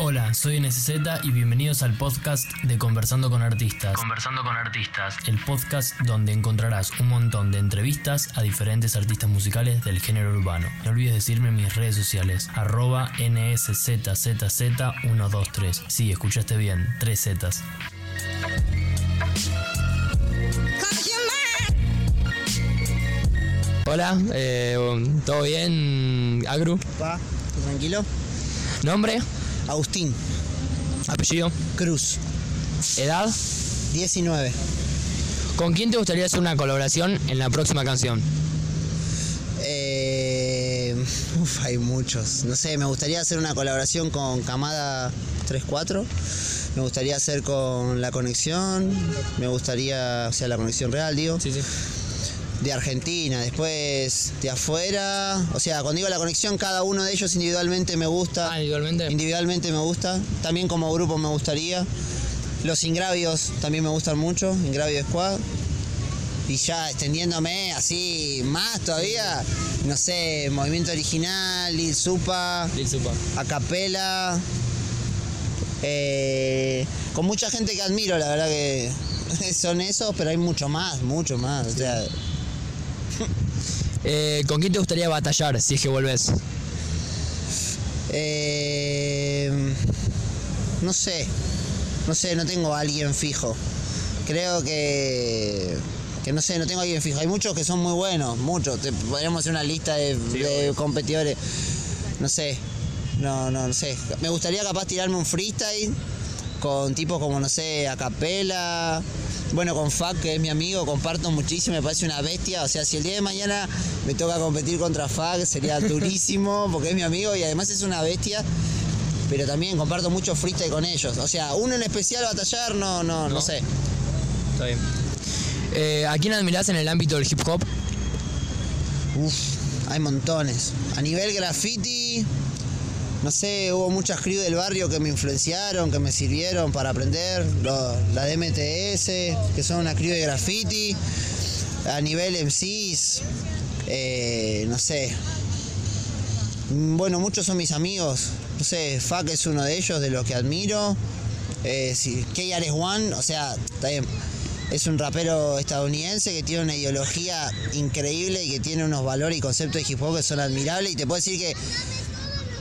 Hola, soy NSZ y bienvenidos al podcast de Conversando con Artistas. Conversando con Artistas. El podcast donde encontrarás un montón de entrevistas a diferentes artistas musicales del género urbano. No olvides decirme en mis redes sociales, arroba NSZZZ123. Sí, escuchaste bien, tres Zetas. Hola, eh, ¿todo bien, Agru? Va, tranquilo. ¿Nombre? Agustín ¿Apellido? Cruz, ¿Edad? 19. ¿Con quién te gustaría hacer una colaboración en la próxima canción? Eh, uf, hay muchos. No sé, me gustaría hacer una colaboración con Camada 34. Me gustaría hacer con La Conexión. Me gustaría, o sea, La Conexión Real, digo. Sí, sí. De Argentina, después de afuera. O sea, cuando digo La Conexión, cada uno de ellos individualmente me gusta. Ah, individualmente. Individualmente me gusta. También como grupo me gustaría. Los Ingravios también me gustan mucho. Ingravio Squad. Y ya extendiéndome así más todavía. No sé, Movimiento Original, Lil Supa, Lil Supa. Acapela. Eh, con mucha gente que admiro, la verdad que son esos, pero hay mucho más, mucho más. O sea, Eh, ¿Con quién te gustaría batallar si es que volvés? Eh, no sé, no sé, no tengo a alguien fijo. Creo que, que no sé, no tengo a alguien fijo. Hay muchos que son muy buenos, muchos. Te, podríamos hacer una lista de, de competidores. No sé, no, no, no sé. Me gustaría capaz tirarme un freestyle con tipos como, no sé, Acapela. Bueno, con Fac, que es mi amigo, comparto muchísimo, me parece una bestia. O sea, si el día de mañana me toca competir contra Fac, sería durísimo, porque es mi amigo y además es una bestia. Pero también comparto mucho freestyle con ellos. O sea, uno en especial batallar, no, no, no, ¿No? sé. Está bien. Eh, ¿A quién admirás en el ámbito del hip hop? Uf, hay montones. A nivel graffiti, no sé, hubo muchas crew del barrio que me influenciaron, que me sirvieron para aprender. Lo- la DMTS, que son una crew de graffiti. A nivel MCs, eh, no sé. Bueno, muchos son mis amigos. No sé, Fac es uno de ellos, de los que admiro. Eh, sí, KRS-One, o sea, está bien. Es un rapero estadounidense que tiene una ideología increíble y que tiene unos valores y conceptos de hip hop que son admirables. Y te puedo decir que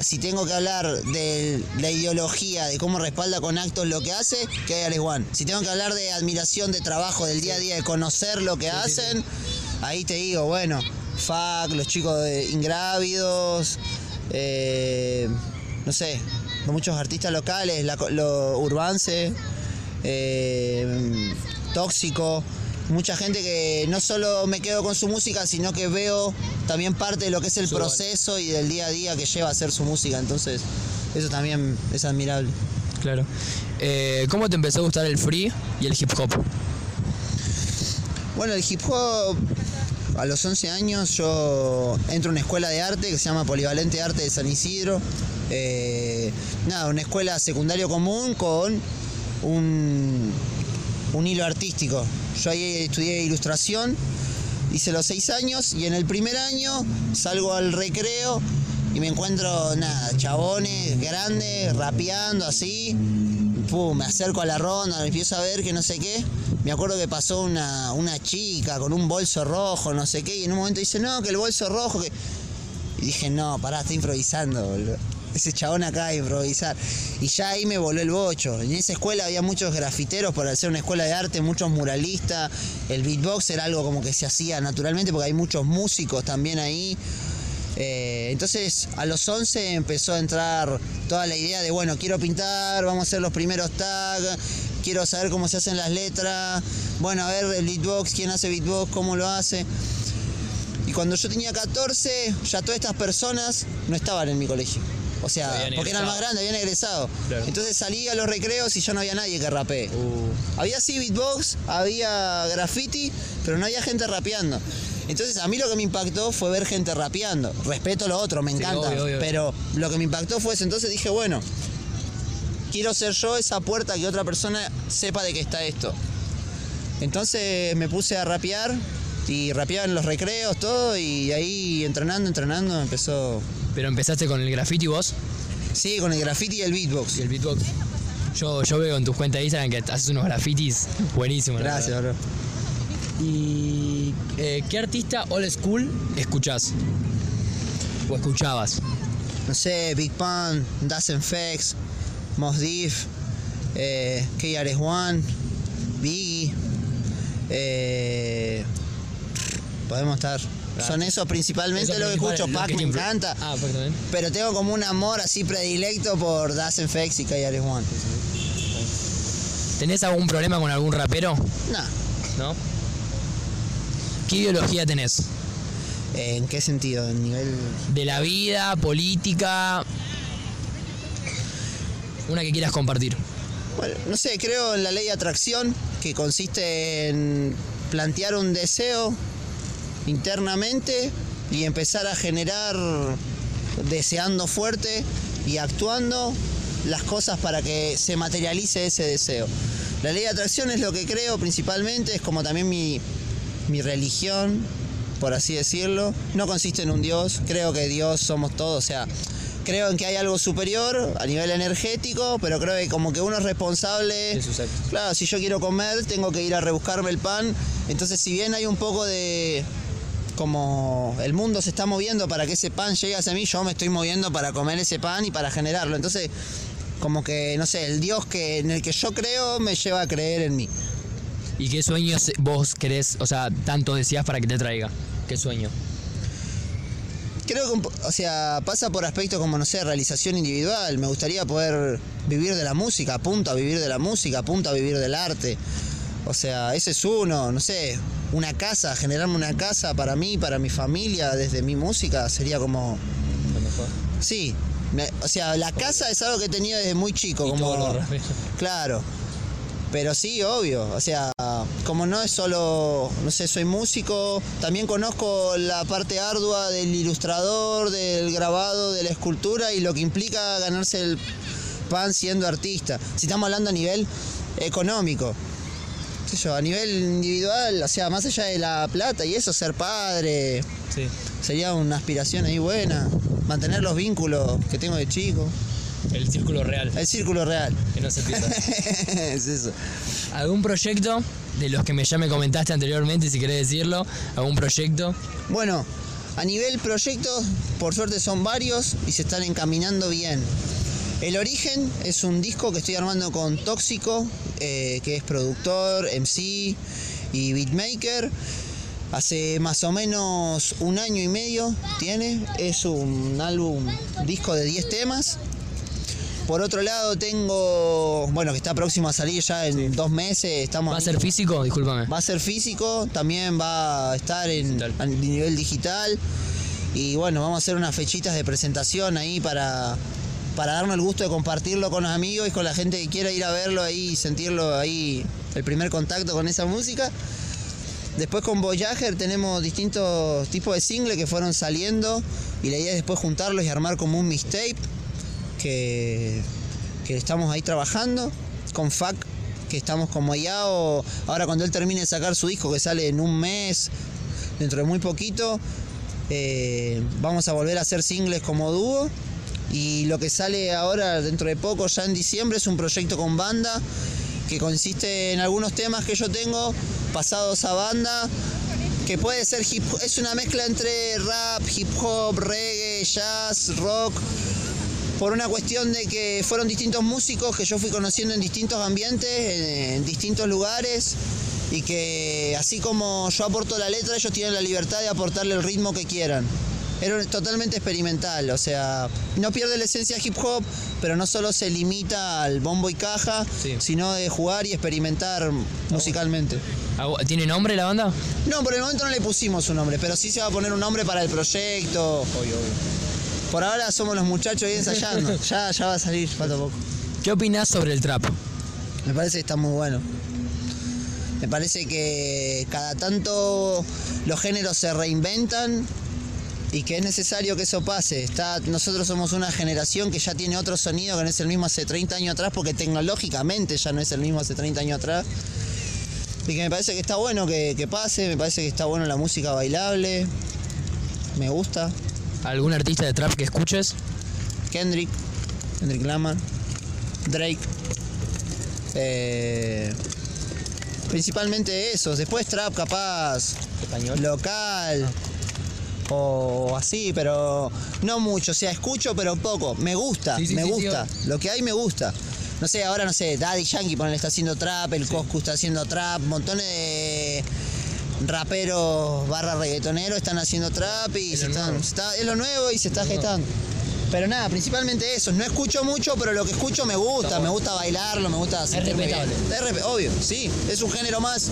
si tengo que hablar de la ideología, de cómo respalda con actos lo que hace, que hay One. Si tengo que hablar de admiración, de trabajo, del día a día, de conocer lo que hacen, ahí te digo, bueno, FAC, los chicos de Ingrávidos, eh, no sé, muchos artistas locales, la lo Urbance, eh, Tóxico. Mucha gente que no solo me quedo con su música, sino que veo también parte de lo que es el proceso y del día a día que lleva a hacer su música. Entonces, eso también es admirable. Claro. Eh, ¿Cómo te empezó a gustar el free y el hip hop? Bueno, el hip hop, a los 11 años yo entro a una escuela de arte que se llama Polivalente Arte de San Isidro. Eh, nada, una escuela secundario común con un, un hilo artístico. Yo ahí estudié ilustración, hice los 6 años y en el primer año salgo al recreo y me encuentro, nada, chabones grandes, rapeando así. Pum, me acerco a la ronda, me empiezo a ver que no sé qué. Me acuerdo que pasó una, una chica con un bolso rojo, no sé qué, y en un momento dice, no, que el bolso rojo, que. Y dije, no, pará, está improvisando, boludo. Ese chabón acá de improvisar. Y ya ahí me voló el bocho. En esa escuela había muchos grafiteros por ser una escuela de arte, muchos muralistas. El beatbox era algo como que se hacía naturalmente porque hay muchos músicos también ahí. Eh, entonces a los 11 empezó a entrar toda la idea de, bueno, quiero pintar, vamos a hacer los primeros tags, quiero saber cómo se hacen las letras, bueno, a ver el beatbox, quién hace beatbox, cómo lo hace. Y cuando yo tenía 14, ya todas estas personas no estaban en mi colegio. O sea, porque eran egresado. más grandes, habían egresado. Claro. Entonces salí a los recreos y ya no había nadie que rapee. Había sí beatbox, había graffiti, pero no había gente rapeando. Entonces a mí lo que me impactó fue ver gente rapeando. Respeto lo otro, me Sí, encanta. obvio, obvio. Pero lo que me impactó fue eso. Entonces dije, bueno, quiero ser yo esa puerta que otra persona sepa de que está esto. Entonces me puse a rapear y rapeaba en los recreos, todo, y ahí entrenando, entrenando, empezó. ¿Pero empezaste con el graffiti vos? Sí, con el graffiti y el beatbox. Y el beatbox. Yo, yo veo en tus cuentas de Instagram que haces unos grafitis buenísimos. Gracias, bro. ¿Y eh, qué artista old school escuchás? ¿O escuchabas? No sé, Big Pun, Das FX, Mos Def, eh, KRS-One, Biggie. eh, podemos estar. Son esos principalmente Esos lo que escucho. los Pac que me encanta. Ah, Pac también. Pero tengo como un amor así predilecto por Das FX y KRS-One. ¿Tenés algún problema con algún rapero? Nah. ¿No? ¿Qué ideología tenés? ¿En qué sentido? ¿En nivel.? De la vida, política. Una que quieras compartir. Bueno, no sé, creo en la ley de atracción, que consiste en plantear un deseo internamente y empezar a generar, deseando fuerte y actuando las cosas para que se materialice ese deseo. La ley de atracción es lo que creo principalmente, es como también mi, mi religión, por así decirlo. No consiste en un Dios, creo que Dios somos todos, o sea, creo en que hay algo superior a nivel energético, pero creo que como que uno es responsable. Claro, si yo quiero comer, tengo que ir a rebuscarme el pan. Entonces, si bien hay un poco de como el mundo se está moviendo para que ese pan llegue hacia mí, yo me estoy moviendo para comer ese pan y para generarlo. Entonces, como que, no sé, el Dios que, en el que yo creo me lleva a creer en mí. ¿Y qué sueños vos querés, o sea, tanto decías para que te traiga? ¿Qué sueño? Creo que, o sea, pasa por aspectos como, no sé, realización individual. Me gustaría poder vivir de la música, apunto a vivir de la música, apunto a vivir del arte. O sea, ese es uno, no sé, una casa, generarme una casa para mí, para mi familia, desde mi música, sería como... Lo mejor. Sí, me- o sea, la casa es algo que he tenido desde muy chico, Y como... raperos. Claro. Pero sí, obvio. O sea, como no es solo, no sé, soy músico, también conozco la parte ardua del ilustrador, del grabado, de la escultura y lo que implica ganarse el pan siendo artista. Si estamos hablando a nivel económico. Qué sé yo, a nivel individual, o sea, más allá de la plata y eso, ser padre, Sí. sería una aspiración ahí buena. Mantener los vínculos que tengo de chico. El círculo real, El círculo real. que no se pierda. es eso. ¿Algún proyecto de los que me ya me comentaste anteriormente, si querés decirlo? ¿Algún proyecto? Bueno, a nivel proyectos, por suerte son varios y se están encaminando bien. El Origen es un disco que estoy armando con Tóxico, eh, que es productor, MC y beatmaker. Hace más o menos un año y medio tiene. Es un álbum, disco de 10 temas. Por otro lado tengo, bueno, que está próximo a salir ya en dos meses. Estamos ¿Va a ser físico? Discúlpame. Va a ser físico, también va a estar en Digital. a nivel digital. Y bueno, vamos a hacer unas fechitas de presentación ahí para, para darnos el gusto de compartirlo con los amigos y con la gente que quiera ir a verlo ahí y sentirlo ahí, el primer contacto con esa música. Después con Voyager tenemos distintos tipos de singles que fueron saliendo y la idea es después juntarlos y armar como un mixtape que, que estamos ahí trabajando. Con FAC, que estamos como ya o ahora cuando él termine de sacar su disco que sale en un mes, dentro de muy poquito, eh, vamos a volver a hacer singles como dúo. Y lo que sale ahora dentro de poco, ya en diciembre, es un proyecto con banda que consiste en algunos temas que yo tengo pasados a banda, que puede ser hip es una mezcla entre rap, hip hop, reggae, jazz, rock, por una cuestión de que fueron distintos músicos que yo fui conociendo en distintos ambientes, en, en distintos lugares, y que así como yo aporto la letra, ellos tienen la libertad de aportarle el ritmo que quieran. Era totalmente experimental, o sea, no pierde la esencia hip hop, pero no solo se limita al bombo y caja, Sí. sino de jugar y experimentar musicalmente. ¿Algo- ¿Tiene nombre la banda? No, por el momento no le pusimos un nombre, pero sí se va a poner un nombre para el proyecto. Por ahora somos los muchachos ahí ensayando. ya, ya va a salir, falta poco. ¿Qué opinás sobre el trap? Me parece que está muy bueno. Me parece que cada tanto los géneros se reinventan y que es necesario que eso pase. Está, nosotros somos una generación que ya tiene otro sonido que no es el mismo hace 30 años atrás, porque tecnológicamente ya no es el mismo hace 30 años atrás. Y que me parece que está bueno que, que pase, me parece que está bueno la música bailable. Me gusta. ¿Algún artista de trap que escuches? Kendrick, Kendrick Lamar, Drake. Eh, principalmente esos. Después trap capaz Español. local o así, pero no mucho. O sea, escucho pero poco. Me gusta, Sí, sí, me sí, gusta. Lo que hay me gusta. No sé, ahora no sé, Daddy Yankee ponele, está haciendo trap, el Coscu está haciendo trap, montones de raperos barra reggaetoneros están haciendo trap y Es se están, está- es lo nuevo y se está gestando. Pero nada, principalmente eso. No escucho mucho, pero lo que escucho me gusta. Me gusta bailarlo, me gusta respetable. Es respe- obvio, sí. Es un género más.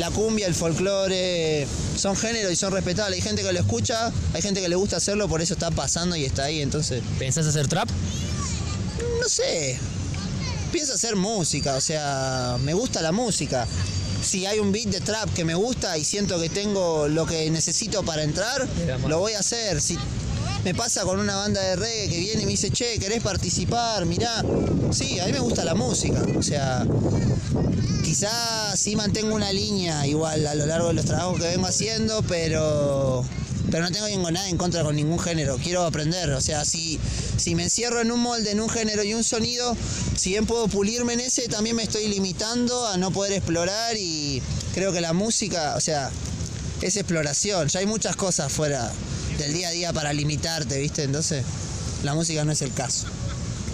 La cumbia, el folclore, son géneros y son respetables. Hay gente que lo escucha, hay gente que le gusta hacerlo, por eso está pasando y está ahí. Entonces, ¿Pensás hacer trap? no sé. Pienso hacer música, o sea, me gusta la música. Si hay un beat de trap que me gusta y siento que tengo lo que necesito para entrar, lo voy a hacer. Si me pasa con una banda de reggae que viene y me dice, che, ¿querés participar? Mirá. Sí, a mí me gusta la música. O sea, quizás sí mantengo una línea igual a lo largo de los trabajos que vengo haciendo, pero pero no tengo nada en contra con ningún género. Quiero aprender. O sea, si, si me encierro en un molde, en un género y un sonido, si bien puedo pulirme en ese, también me estoy limitando a no poder explorar y creo que la música, o sea, es exploración. Ya hay muchas cosas fuera del día a día para limitarte, ¿viste? Entonces, la música no es el caso.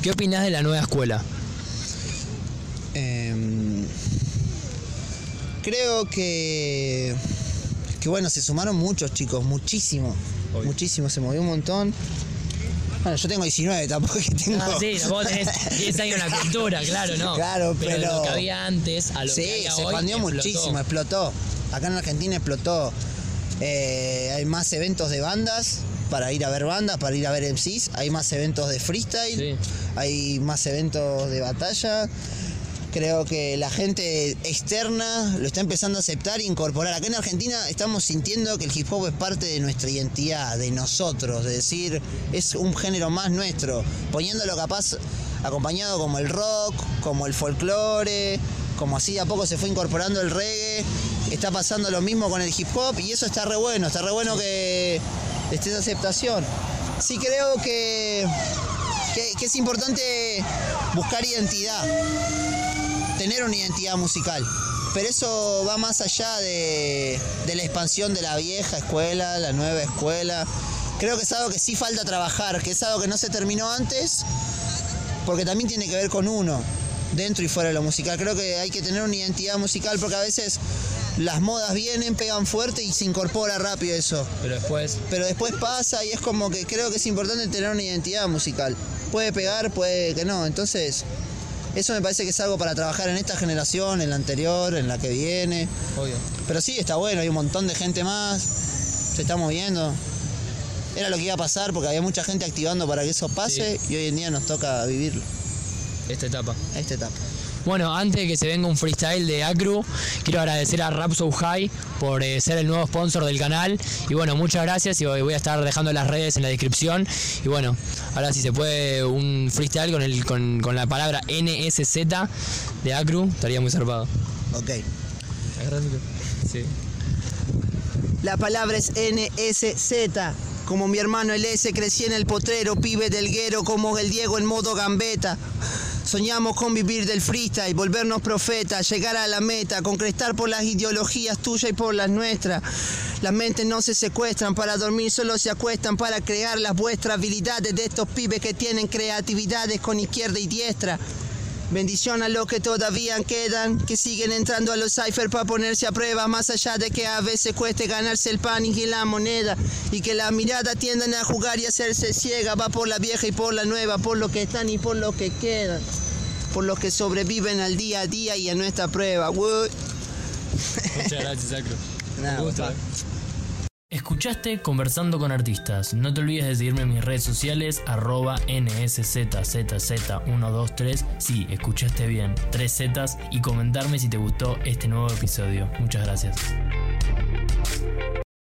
¿Qué opinás de la nueva escuela? Em, creo que, que bueno, se sumaron muchos chicos, muchísimo, Obvio. muchísimo, se movió un montón. Bueno, yo tengo 19, tampoco que tengo... Ah, sí, vos tenés 10 años en la cultura, claro, ¿no? Claro, pero- lo que había antes a lo Sí, que se expandió muchísimo, explotó. Acá en Argentina explotó. Eh, hay más eventos de bandas para ir a ver bandas, para ir a ver MCs. Hay más eventos de freestyle, Sí. hay más eventos de batalla. Creo que la gente externa lo está empezando a aceptar e incorporar. Acá en Argentina estamos sintiendo que el hip hop es parte de nuestra identidad, de nosotros, de decir, es un género más nuestro, poniéndolo capaz acompañado como el rock, como el folclore, como así de a poco se fue incorporando el reggae. Está pasando lo mismo con el hip hop y eso está re bueno, está re bueno que esté esa aceptación. Sí creo que, que, que es importante buscar identidad tener una identidad musical. Pero eso va más allá de, de la expansión de la vieja escuela, la nueva escuela. Creo que es algo que sí falta trabajar, que es algo que no se terminó antes, porque también tiene que ver con uno, dentro y fuera de lo musical. Creo que hay que tener una identidad musical porque a veces las modas vienen, pegan fuerte y se incorpora rápido eso. Pero después, Pero después pasa y es como que creo que es importante tener una identidad musical. Puede pegar, puede que no. Entonces, eso me parece que es algo para trabajar en esta generación, en la anterior, en la que viene. obvio. Pero sí, está bueno, hay un montón de gente más, se está moviendo. Era lo que iba a pasar porque había mucha gente activando para que eso pase y hoy en día nos toca vivirlo, Esta etapa. esta etapa. Bueno, antes de que se venga un freestyle de Acru, quiero agradecer a Rap So High por eh, ser el nuevo sponsor del canal. Y bueno, muchas gracias y voy a estar dejando las redes en la descripción. Y bueno, ahora si se puede un freestyle con, el, con, con la palabra NSZ de Acru, estaría muy zarpado. Ok. Sí. La palabra es NSZ. Como mi hermano el S crecí en el potrero, pibe del guero como el Diego en modo gambeta. Soñamos con vivir del freestyle, volvernos profetas, llegar a la meta, concretar por las ideologías tuyas y por las nuestras. Las mentes no se secuestran, para dormir solo se acuestan para crear las vuestras habilidades de estos pibes que tienen creatividades con izquierda y diestra. Bendición a los que todavía quedan, que siguen entrando a los cipher para ponerse a prueba, más allá de que a veces cueste ganarse el pan y la moneda, y que la mirada tiendan a jugar y hacerse ciega, va por la vieja y por la nueva, por lo que están y por lo que quedan, por los que sobreviven al día a día y a nuestra prueba. Muchas gracias, Acru. Nada. Escuchaste Conversando con Artistas. No te olvides de seguirme en mis redes sociales, arroba NSZZZ123. Sí, escuchaste bien, tres Zetas y comentarme si te gustó este nuevo episodio. Muchas gracias.